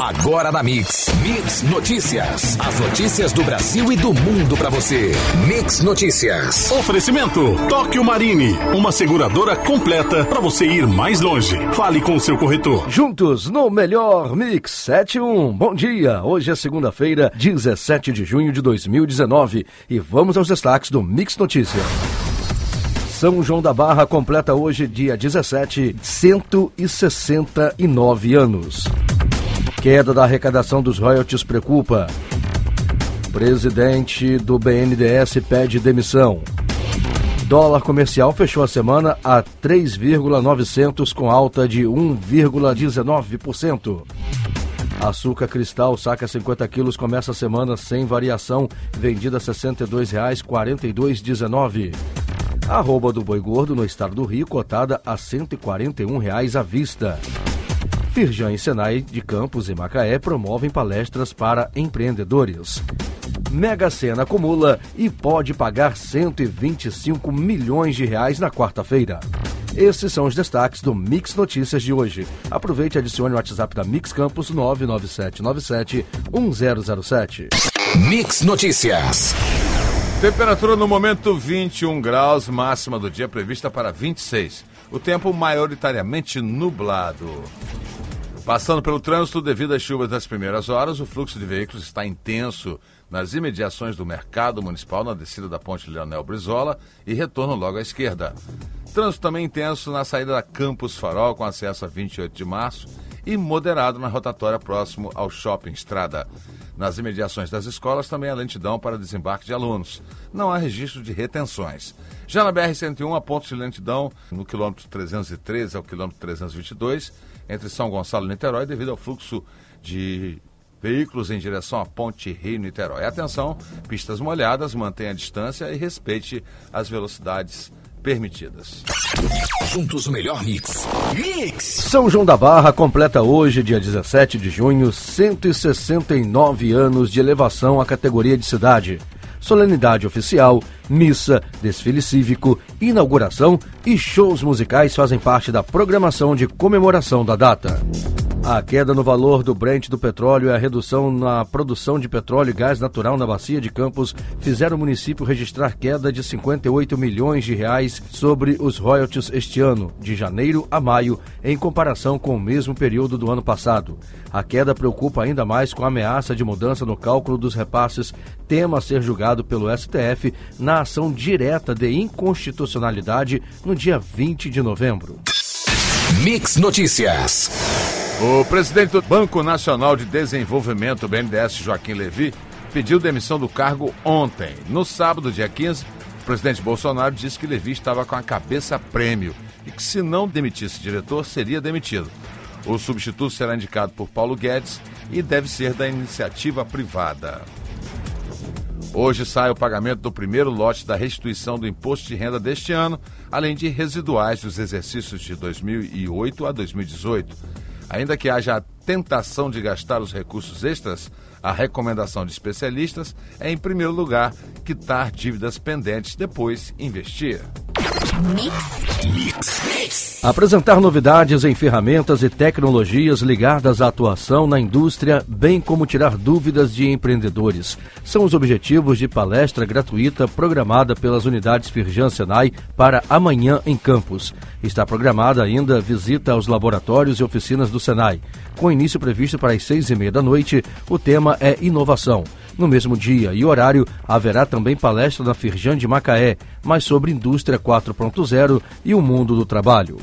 Agora na Mix. Mix Notícias. As notícias do Brasil e do mundo para você. Mix Notícias. Oferecimento Tóquio Marine, uma seguradora completa para você ir mais longe. Fale com o seu corretor. Juntos no melhor Mix 71. Bom dia. Hoje é segunda-feira, 17 de junho de 2019 e vamos aos destaques do Mix Notícias. São João da Barra completa hoje, dia 17, 169 anos. Queda da arrecadação dos royalties preocupa. Presidente do BNDES pede demissão. Dólar comercial fechou a semana a 3,900 com alta de 1,19%. Açúcar cristal saca 50 quilos começa a semana sem variação, vendida a R$ 62,42,19. Arroba do boi gordo no estado do Rio, cotada a 141 reais à vista. Firjan e Senai de Campos e Macaé promovem palestras para empreendedores. Mega Sena acumula e pode pagar 125 milhões de reais na quarta-feira. Esses são os destaques do Mix Notícias de hoje. Aproveite e adicione o WhatsApp da Mix Campos 99797 1007. Mix Notícias. Temperatura no momento 21 graus, máxima do dia prevista para 26. O tempo maioritariamente nublado. Passando pelo trânsito, devido às chuvas das primeiras horas, o fluxo de veículos está intenso nas imediações do mercado municipal na descida da ponte Leonel Brizola e retorno logo à esquerda. Trânsito também intenso na saída da Campus Farol, com acesso a 28 de março, e moderado na rotatória próximo ao Shopping Estrada. Nas imediações das escolas também há lentidão para desembarque de alunos. Não há registro de retenções. Já na BR-101, há pontos de lentidão no quilômetro 313 ao quilômetro 322, entre São Gonçalo e Niterói, devido ao fluxo de veículos em direção à Ponte Rio-Niterói. Atenção, pistas molhadas, mantenha a distância e respeite as velocidades permitidas. Juntos o melhor mix. Mix! São João da Barra completa hoje, dia 17 de junho, 169 anos de elevação à categoria de cidade. Solenidade oficial, missa, desfile cívico, inauguração e shows musicais fazem parte da programação de comemoração da data. A queda no valor do Brent do petróleo e a redução na produção de petróleo e gás natural na bacia de Campos fizeram o município registrar queda de 58 milhões de reais sobre os royalties este ano, de janeiro a maio, em comparação com o mesmo período do ano passado. A queda preocupa ainda mais com a ameaça de mudança no cálculo dos repasses, tema a ser julgado pelo STF na ação direta de inconstitucionalidade no dia 20 de novembro. Mix Notícias. O presidente do Banco Nacional de Desenvolvimento, BNDES, Joaquim Levi, pediu demissão do cargo ontem. No sábado, dia 15, o presidente Bolsonaro disse que Levi estava com a cabeça prêmio e que se não demitisse diretor, seria demitido. O substituto será indicado por Paulo Guedes e deve ser da iniciativa privada. Hoje sai o pagamento do primeiro lote da restituição do imposto de renda deste ano, além de residuais dos exercícios de 2008 a 2018. Ainda que haja a tentação de gastar os recursos extras, a recomendação de especialistas é, em primeiro lugar, quitar dívidas pendentes, depois investir. Mix. Mix. Mix. Apresentar novidades em ferramentas e tecnologias ligadas à atuação na indústria, bem como tirar dúvidas de empreendedores. São os objetivos de palestra gratuita programada pelas unidades Firjan Senai para amanhã em Campos. Está programada ainda visita aos laboratórios e oficinas do Senai. Com início previsto para as seis e meia da noite, o tema é inovação. No mesmo dia e horário, haverá também palestra na Firjan de Macaé, mais sobre indústria 4.0 e o mundo do trabalho.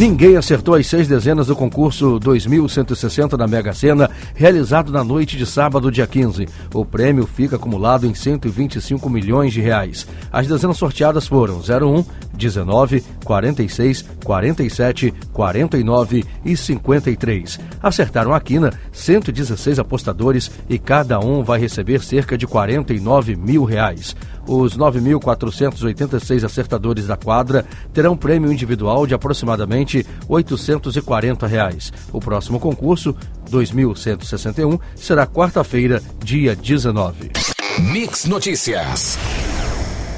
Ninguém acertou as seis dezenas do concurso 2160 da Mega Sena, realizado na noite de sábado, dia 15. O prêmio fica acumulado em 125 milhões de reais. As dezenas sorteadas foram 01, 19, 46, 47, 49 e 53. Acertaram a quina 116 apostadores e cada um vai receber cerca de 49 mil reais. Os 9.486 acertadores da quadra terão prêmio individual de aproximadamente 840 reais. O próximo concurso, 2161, será quarta-feira, dia 19. Mix Notícias.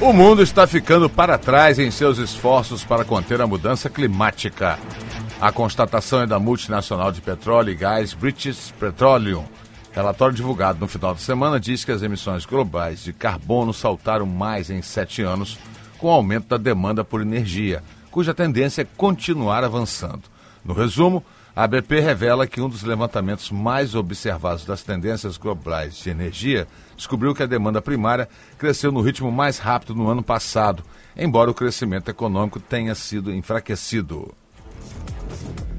O mundo está ficando para trás em seus esforços para conter a mudança climática. A constatação é da multinacional de petróleo e gás British Petroleum. Relatório divulgado no final de semana diz que as emissões globais de carbono saltaram mais em sete anos, com o aumento da demanda por energia, cuja tendência é continuar avançando. No resumo, a BP revela que um dos levantamentos mais observados das tendências globais de energia descobriu que a demanda primária cresceu no ritmo mais rápido no ano passado, embora o crescimento econômico tenha sido enfraquecido.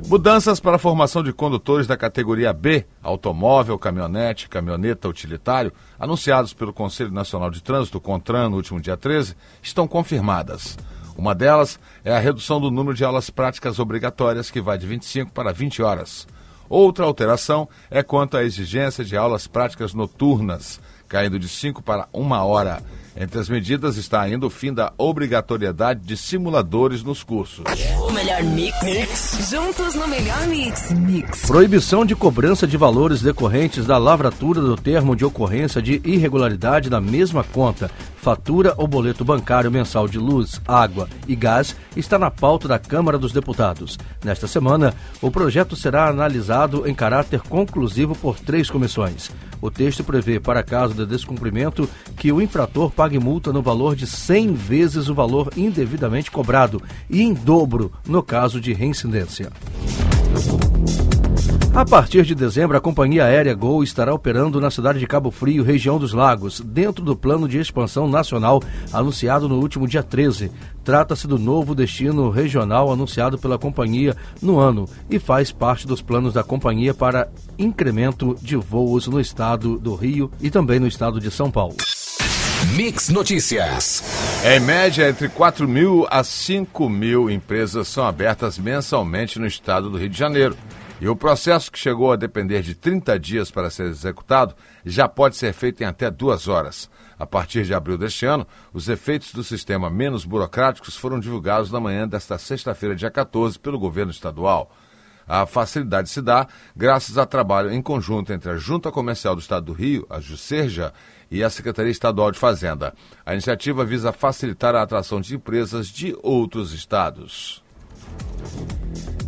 Mudanças para a formação de condutores da categoria B, automóvel, caminhonete, caminhoneta utilitário, anunciados pelo Conselho Nacional de Trânsito, CONTRAN, no último dia 13, estão confirmadas. Uma delas é a redução do número de aulas práticas obrigatórias, que vai de 25 para 20 horas. Outra alteração é quanto à exigência de aulas práticas noturnas, caindo de 5 para 1 hora. Entre as medidas está ainda o fim da obrigatoriedade de simuladores nos cursos. O melhor mix. mix. Juntos no melhor mix. Mix. Proibição de cobrança de valores decorrentes da lavratura do termo de ocorrência de irregularidade na mesma conta, fatura ou boleto bancário mensal de luz, água e gás está na pauta da Câmara dos Deputados. Nesta semana, o projeto será analisado em caráter conclusivo por três comissões. O texto prevê, para caso de descumprimento, que o infrator pague multa no valor de 100 vezes o valor indevidamente cobrado e em dobro no caso de reincidência. A partir de dezembro, a companhia aérea Gol estará operando na cidade de Cabo Frio, região dos Lagos, dentro do plano de expansão nacional anunciado no último dia 13. Trata-se do novo destino regional anunciado pela companhia no ano e faz parte dos planos da companhia para incremento de voos no estado do Rio e também no estado de São Paulo. Mix Notícias. Em média, entre 4 mil a 5 mil empresas são abertas mensalmente no estado do Rio de Janeiro. E o processo, que chegou a depender de 30 dias para ser executado, já pode ser feito em até duas horas. A partir de abril deste ano, os efeitos do sistema menos burocráticos foram divulgados na manhã desta sexta-feira, dia 14, pelo governo estadual. A facilidade se dá graças a trabalho em conjunto entre a Junta Comercial do Estado do Rio, a Juscerja, e a Secretaria Estadual de Fazenda. A iniciativa visa facilitar a atração de empresas de outros estados.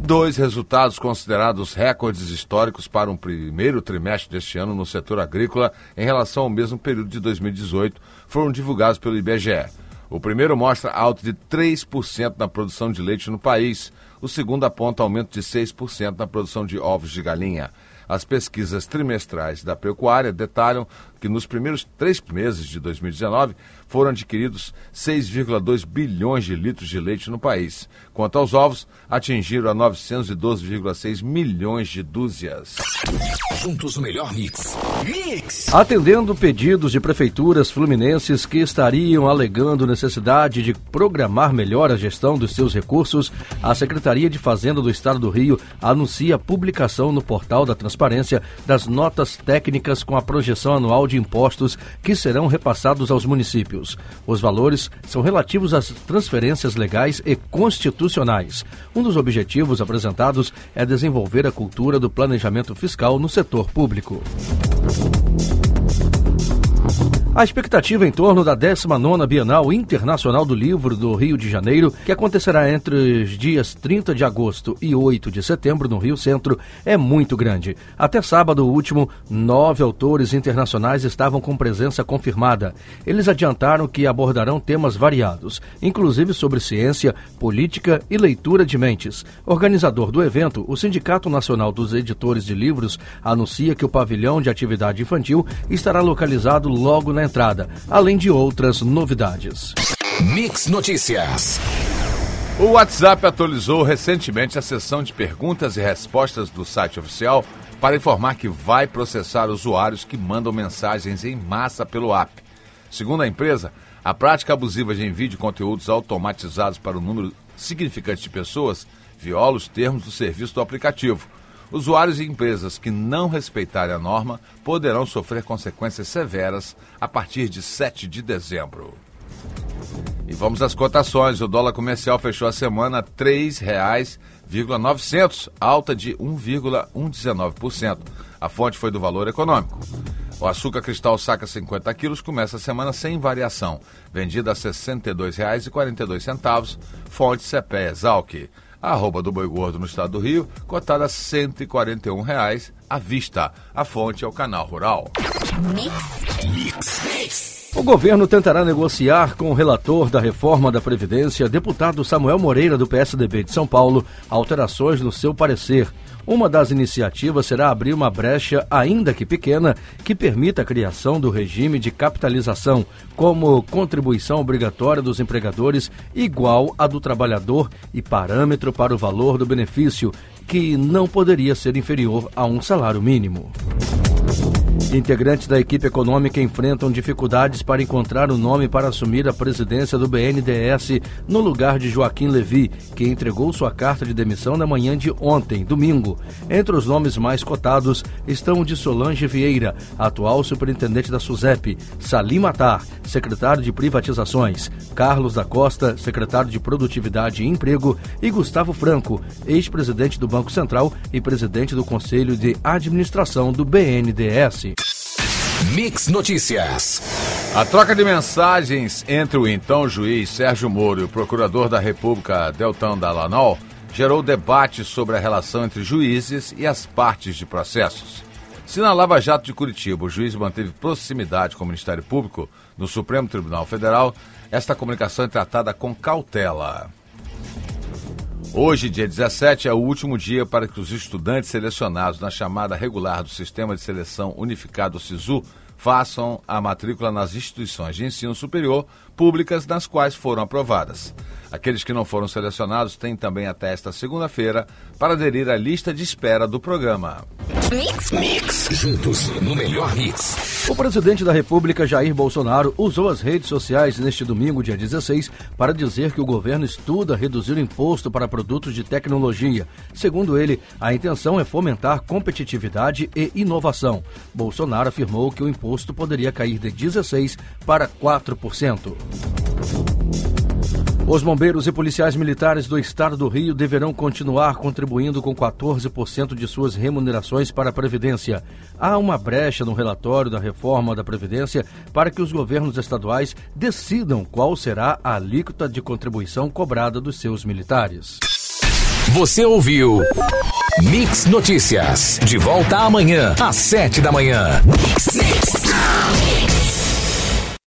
Dois resultados considerados recordes históricos para um primeiro trimestre deste ano no setor agrícola em relação ao mesmo período de 2018 foram divulgados pelo IBGE. O primeiro mostra alta de 3% na produção de leite no país. O segundo aponta aumento de 6% na produção de ovos de galinha. As pesquisas trimestrais da pecuária detalham que nos primeiros três meses de 2019 foram adquiridos 6,2 bilhões de litros de leite no país. Quanto aos ovos, atingiram a 912,6 milhões de dúzias. Juntos o melhor mix. Mix. Atendendo pedidos de prefeituras fluminenses que estariam alegando necessidade de programar melhor a gestão dos seus recursos, a Secretaria de Fazenda do Estado do Rio anuncia a publicação no portal da Transparência das notas técnicas com a projeção anual de impostos que serão repassados aos municípios. Os valores são relativos às transferências legais e constitucionais. Um dos objetivos apresentados é desenvolver a cultura do planejamento fiscal no setor público. A expectativa em torno da 19ª Bienal Internacional do Livro do Rio de Janeiro, que acontecerá entre os dias 30 de agosto e 8 de setembro no Rio Centro, é muito grande. Até sábado último, nove autores internacionais estavam com presença confirmada. Eles adiantaram que abordarão temas variados, inclusive sobre ciência, política e leitura de mentes. Organizador do evento, o Sindicato Nacional dos Editores de Livros anuncia que o pavilhão de atividade infantil estará localizado logo na entrada, além de outras novidades. Mix Notícias. O WhatsApp atualizou recentemente a seção de perguntas e respostas do site oficial para informar que vai processar usuários que mandam mensagens em massa pelo app. Segundo a empresa, a prática abusiva de envio de conteúdos automatizados para um número significante de pessoas viola os termos do serviço do aplicativo. Usuários e empresas que não respeitarem a norma poderão sofrer consequências severas a partir de 7 de dezembro. E vamos às cotações. O dólar comercial fechou a semana R$ 3,900, alta de 1,119%. A fonte foi do valor econômico. O açúcar cristal saca 50 quilos começa a semana sem variação, vendida a R$ 62,42, fonte CPE Exalc. A arroba do boi gordo no estado do Rio, cotada a 141 reais à vista. A fonte é o canal Rural. O governo tentará negociar com o relator da reforma da Previdência, deputado Samuel Moreira, do PSDB de São Paulo, alterações no seu parecer. Uma das iniciativas será abrir uma brecha, ainda que pequena, que permita a criação do regime de capitalização, como contribuição obrigatória dos empregadores igual à do trabalhador e parâmetro para o valor do benefício, que não poderia ser inferior a um salário mínimo. Integrantes da equipe econômica enfrentam dificuldades para encontrar o nome para assumir a presidência do BNDES no lugar de Joaquim Levi, que entregou sua carta de demissão na manhã de ontem, domingo. Entre os nomes mais cotados estão o de Solange Vieira, atual superintendente da SUSEP, Salim Matar, secretário de Privatizações, Carlos da Costa, secretário de Produtividade e Emprego, e Gustavo Franco, ex-presidente do Banco Central e presidente do Conselho de Administração do BNDES. Mix Notícias. A troca de mensagens entre o então juiz Sérgio Moro e o procurador da República Deltan Dallagnol gerou debate sobre a relação entre juízes e as partes de processos. Se na Lava Jato de Curitiba o juiz manteve proximidade com o Ministério Público no Supremo Tribunal Federal, esta comunicação é tratada com cautela. Hoje, dia 17, é o último dia para que os estudantes selecionados na chamada regular do Sistema de Seleção Unificado SISU façam a matrícula nas instituições de ensino superior públicas nas quais foram aprovadas. Aqueles que não foram selecionados têm também até esta segunda-feira para aderir à lista de espera do programa. Mix, mix, juntos no melhor mix. O presidente da República, Jair Bolsonaro, usou as redes sociais neste domingo, dia 16, para dizer que o governo estuda reduzir o imposto para produtos de tecnologia. Segundo ele, a intenção é fomentar competitividade e inovação. Bolsonaro afirmou que o imposto poderia cair de 16% para 4%. Os bombeiros e policiais militares do estado do Rio deverão continuar contribuindo com 14% de suas remunerações para a Previdência. Há uma brecha no relatório da reforma da Previdência para que os governos estaduais decidam qual será a alíquota de contribuição cobrada dos seus militares. Você ouviu Mix Notícias. De volta amanhã, às sete da manhã. Mix, mix.